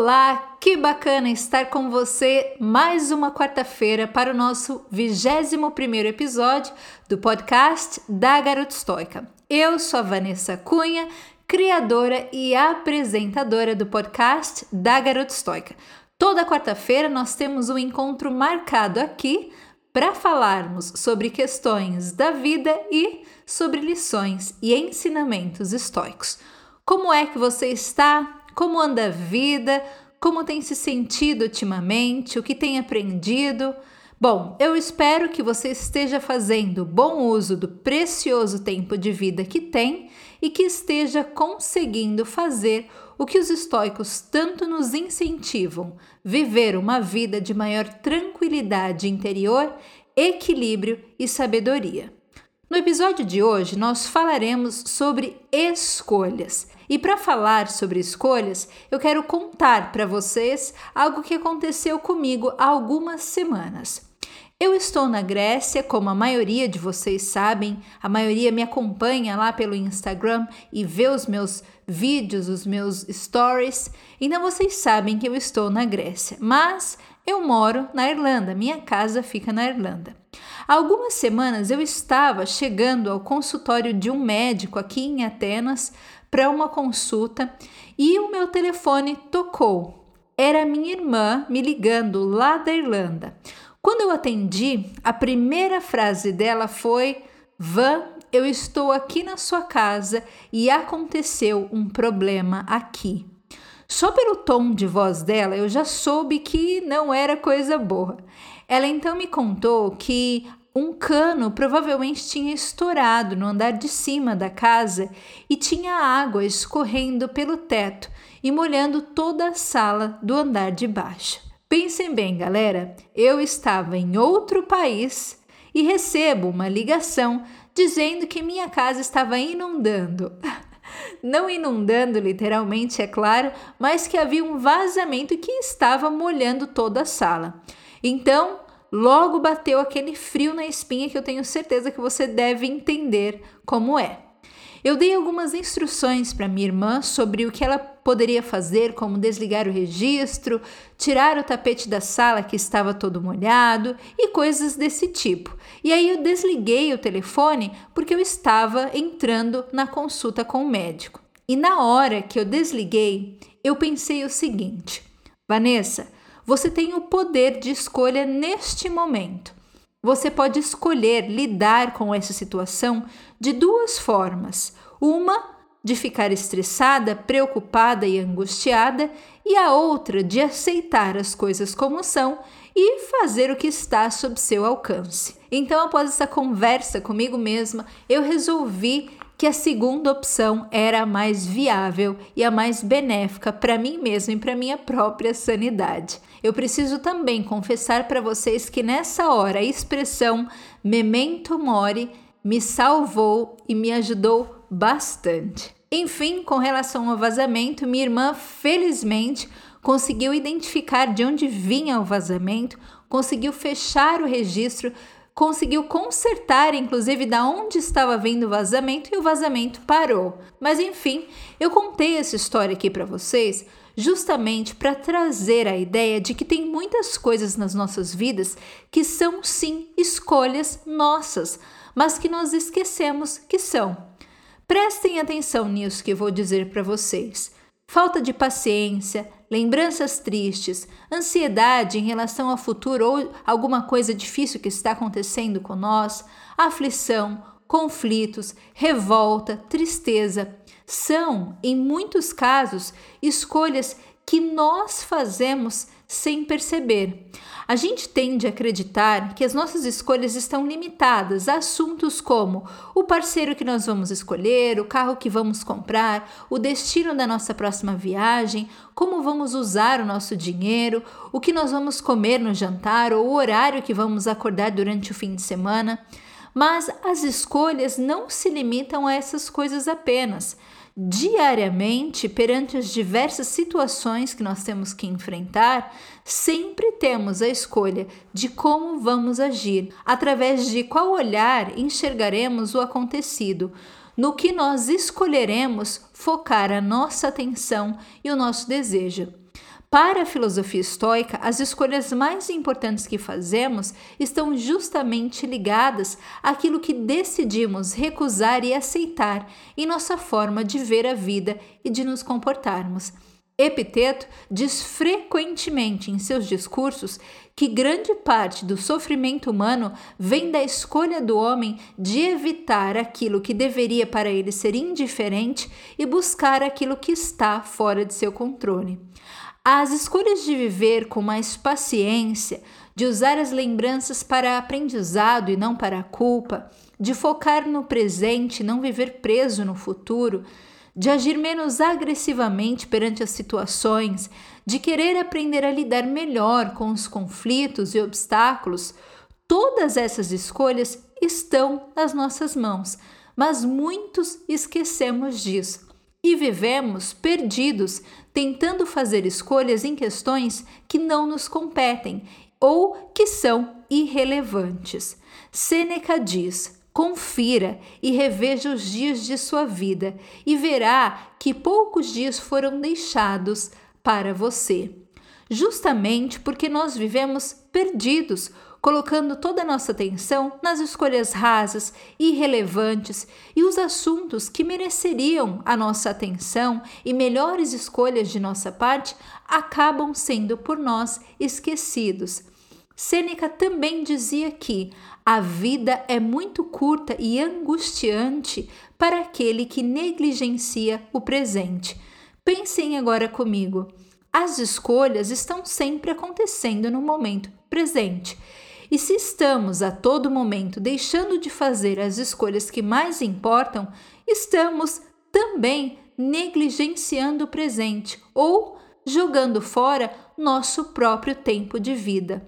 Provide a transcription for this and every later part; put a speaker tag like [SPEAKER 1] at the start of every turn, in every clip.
[SPEAKER 1] Olá, que bacana estar com você mais uma quarta-feira para o nosso 21 episódio do podcast da Garota Estoica. Eu sou a Vanessa Cunha, criadora e apresentadora do podcast da Garota Estoica. Toda quarta-feira nós temos um encontro marcado aqui para falarmos sobre questões da vida e sobre lições e ensinamentos estoicos. Como é que você está? Como anda a vida? Como tem se sentido ultimamente? O que tem aprendido? Bom, eu espero que você esteja fazendo bom uso do precioso tempo de vida que tem e que esteja conseguindo fazer o que os estoicos tanto nos incentivam: viver uma vida de maior tranquilidade interior, equilíbrio e sabedoria. No episódio de hoje, nós falaremos sobre escolhas. E para falar sobre escolhas, eu quero contar para vocês algo que aconteceu comigo há algumas semanas. Eu estou na Grécia, como a maioria de vocês sabem, a maioria me acompanha lá pelo Instagram e vê os meus vídeos, os meus stories, então vocês sabem que eu estou na Grécia. Mas eu moro na Irlanda, minha casa fica na Irlanda. Há algumas semanas eu estava chegando ao consultório de um médico aqui em Atenas para uma consulta e o meu telefone tocou. Era minha irmã me ligando lá da Irlanda. Quando eu atendi, a primeira frase dela foi: Van, eu estou aqui na sua casa e aconteceu um problema aqui. Só pelo tom de voz dela eu já soube que não era coisa boa. Ela então me contou que um cano provavelmente tinha estourado no andar de cima da casa e tinha água escorrendo pelo teto e molhando toda a sala do andar de baixo. Pensem bem, galera, eu estava em outro país e recebo uma ligação dizendo que minha casa estava inundando. Não inundando literalmente, é claro, mas que havia um vazamento que estava molhando toda a sala. Então, logo bateu aquele frio na espinha que eu tenho certeza que você deve entender como é. Eu dei algumas instruções para minha irmã sobre o que ela poderia fazer, como desligar o registro, tirar o tapete da sala que estava todo molhado e coisas desse tipo. E aí eu desliguei o telefone porque eu estava entrando na consulta com o médico. E na hora que eu desliguei, eu pensei o seguinte: Vanessa, você tem o poder de escolha neste momento. Você pode escolher lidar com essa situação de duas formas: uma de ficar estressada, preocupada e angustiada, e a outra de aceitar as coisas como são e fazer o que está sob seu alcance. Então, após essa conversa comigo mesma, eu resolvi que a segunda opção era a mais viável e a mais benéfica para mim mesmo e para minha própria sanidade. Eu preciso também confessar para vocês que nessa hora a expressão memento mori me salvou e me ajudou bastante. Enfim, com relação ao vazamento, minha irmã felizmente conseguiu identificar de onde vinha o vazamento, conseguiu fechar o registro conseguiu consertar, inclusive, da onde estava vindo o vazamento e o vazamento parou. Mas enfim, eu contei essa história aqui para vocês justamente para trazer a ideia de que tem muitas coisas nas nossas vidas que são sim escolhas nossas, mas que nós esquecemos que são. Prestem atenção nisso que eu vou dizer para vocês. Falta de paciência, lembranças tristes, ansiedade em relação ao futuro ou alguma coisa difícil que está acontecendo com nós, aflição, conflitos, revolta, tristeza, são, em muitos casos, escolhas que nós fazemos sem perceber. A gente tende a acreditar que as nossas escolhas estão limitadas a assuntos como o parceiro que nós vamos escolher, o carro que vamos comprar, o destino da nossa próxima viagem, como vamos usar o nosso dinheiro, o que nós vamos comer no jantar ou o horário que vamos acordar durante o fim de semana. Mas as escolhas não se limitam a essas coisas apenas diariamente perante as diversas situações que nós temos que enfrentar, sempre temos a escolha de como vamos agir, através de qual olhar enxergaremos o acontecido, no que nós escolheremos focar a nossa atenção e o nosso desejo. Para a filosofia estoica, as escolhas mais importantes que fazemos estão justamente ligadas àquilo que decidimos recusar e aceitar em nossa forma de ver a vida e de nos comportarmos. Epiteto diz frequentemente em seus discursos que grande parte do sofrimento humano vem da escolha do homem de evitar aquilo que deveria para ele ser indiferente e buscar aquilo que está fora de seu controle. As escolhas de viver com mais paciência, de usar as lembranças para aprendizado e não para a culpa, de focar no presente e não viver preso no futuro, de agir menos agressivamente perante as situações, de querer aprender a lidar melhor com os conflitos e obstáculos, todas essas escolhas estão nas nossas mãos, mas muitos esquecemos disso e vivemos perdidos, tentando fazer escolhas em questões que não nos competem ou que são irrelevantes. Sêneca diz: confira e reveja os dias de sua vida e verá que poucos dias foram deixados para você. Justamente porque nós vivemos perdidos, colocando toda a nossa atenção nas escolhas rasas, irrelevantes e os assuntos que mereceriam a nossa atenção e melhores escolhas de nossa parte acabam sendo por nós esquecidos. Sêneca também dizia que a vida é muito curta e angustiante para aquele que negligencia o presente. Pensem agora comigo. As escolhas estão sempre acontecendo no momento presente e se estamos a todo momento deixando de fazer as escolhas que mais importam, estamos também negligenciando o presente ou jogando fora nosso próprio tempo de vida.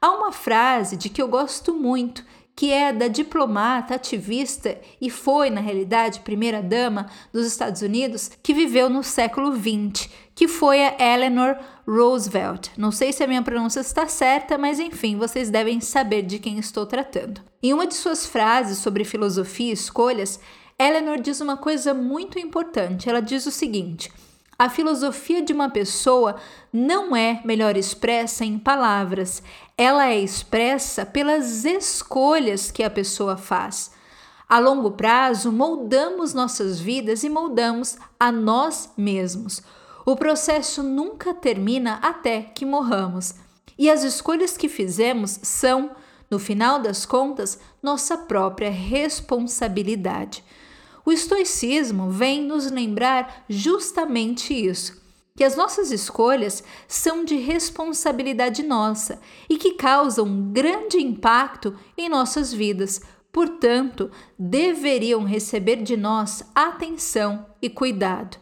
[SPEAKER 1] Há uma frase de que eu gosto muito que é da diplomata, ativista e foi, na realidade, primeira-dama dos Estados Unidos, que viveu no século XX, que foi a Eleanor Roosevelt. Não sei se a minha pronúncia está certa, mas enfim, vocês devem saber de quem estou tratando. Em uma de suas frases sobre filosofia e escolhas, Eleanor diz uma coisa muito importante. Ela diz o seguinte: a filosofia de uma pessoa não é melhor expressa em palavras, ela é expressa pelas escolhas que a pessoa faz. A longo prazo, moldamos nossas vidas e moldamos a nós mesmos. O processo nunca termina até que morramos. E as escolhas que fizemos são, no final das contas, nossa própria responsabilidade. O estoicismo vem nos lembrar justamente isso, que as nossas escolhas são de responsabilidade nossa e que causam grande impacto em nossas vidas. Portanto, deveriam receber de nós atenção e cuidado.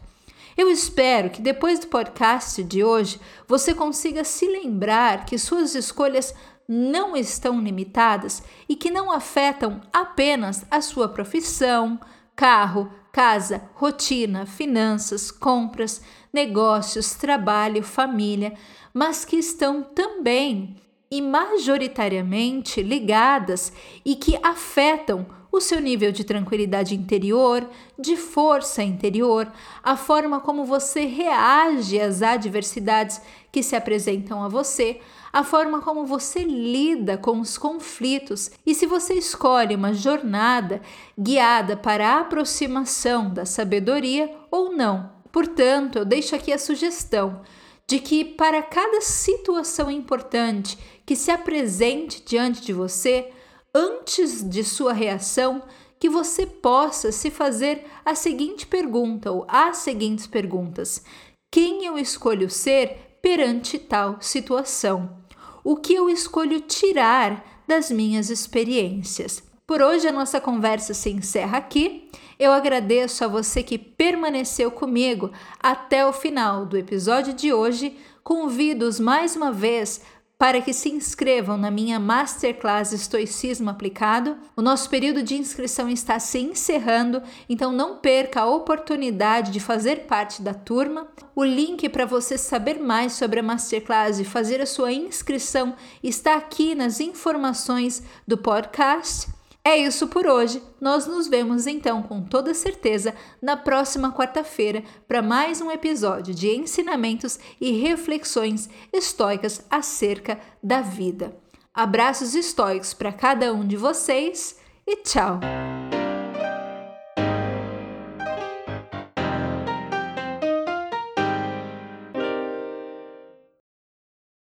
[SPEAKER 1] Eu espero que depois do podcast de hoje você consiga se lembrar que suas escolhas não estão limitadas e que não afetam apenas a sua profissão, carro, casa, rotina, finanças, compras, negócios, trabalho, família, mas que estão também e majoritariamente ligadas e que afetam o seu nível de tranquilidade interior, de força interior, a forma como você reage às adversidades que se apresentam a você, a forma como você lida com os conflitos e se você escolhe uma jornada guiada para a aproximação da sabedoria ou não. Portanto, eu deixo aqui a sugestão de que para cada situação importante que se apresente diante de você, antes de sua reação, que você possa se fazer a seguinte pergunta ou as seguintes perguntas: quem eu escolho ser perante tal situação? O que eu escolho tirar das minhas experiências. Por hoje a nossa conversa se encerra aqui. Eu agradeço a você que permaneceu comigo até o final do episódio de hoje. Convido-os mais uma vez para que se inscrevam na minha Masterclass Estoicismo Aplicado. O nosso período de inscrição está se encerrando, então não perca a oportunidade de fazer parte da turma. O link para você saber mais sobre a Masterclass e fazer a sua inscrição está aqui nas informações do podcast. É isso por hoje. Nós nos vemos então com toda certeza na próxima quarta-feira para mais um episódio de ensinamentos e reflexões estoicas acerca da vida. Abraços estoicos para cada um de vocês e tchau!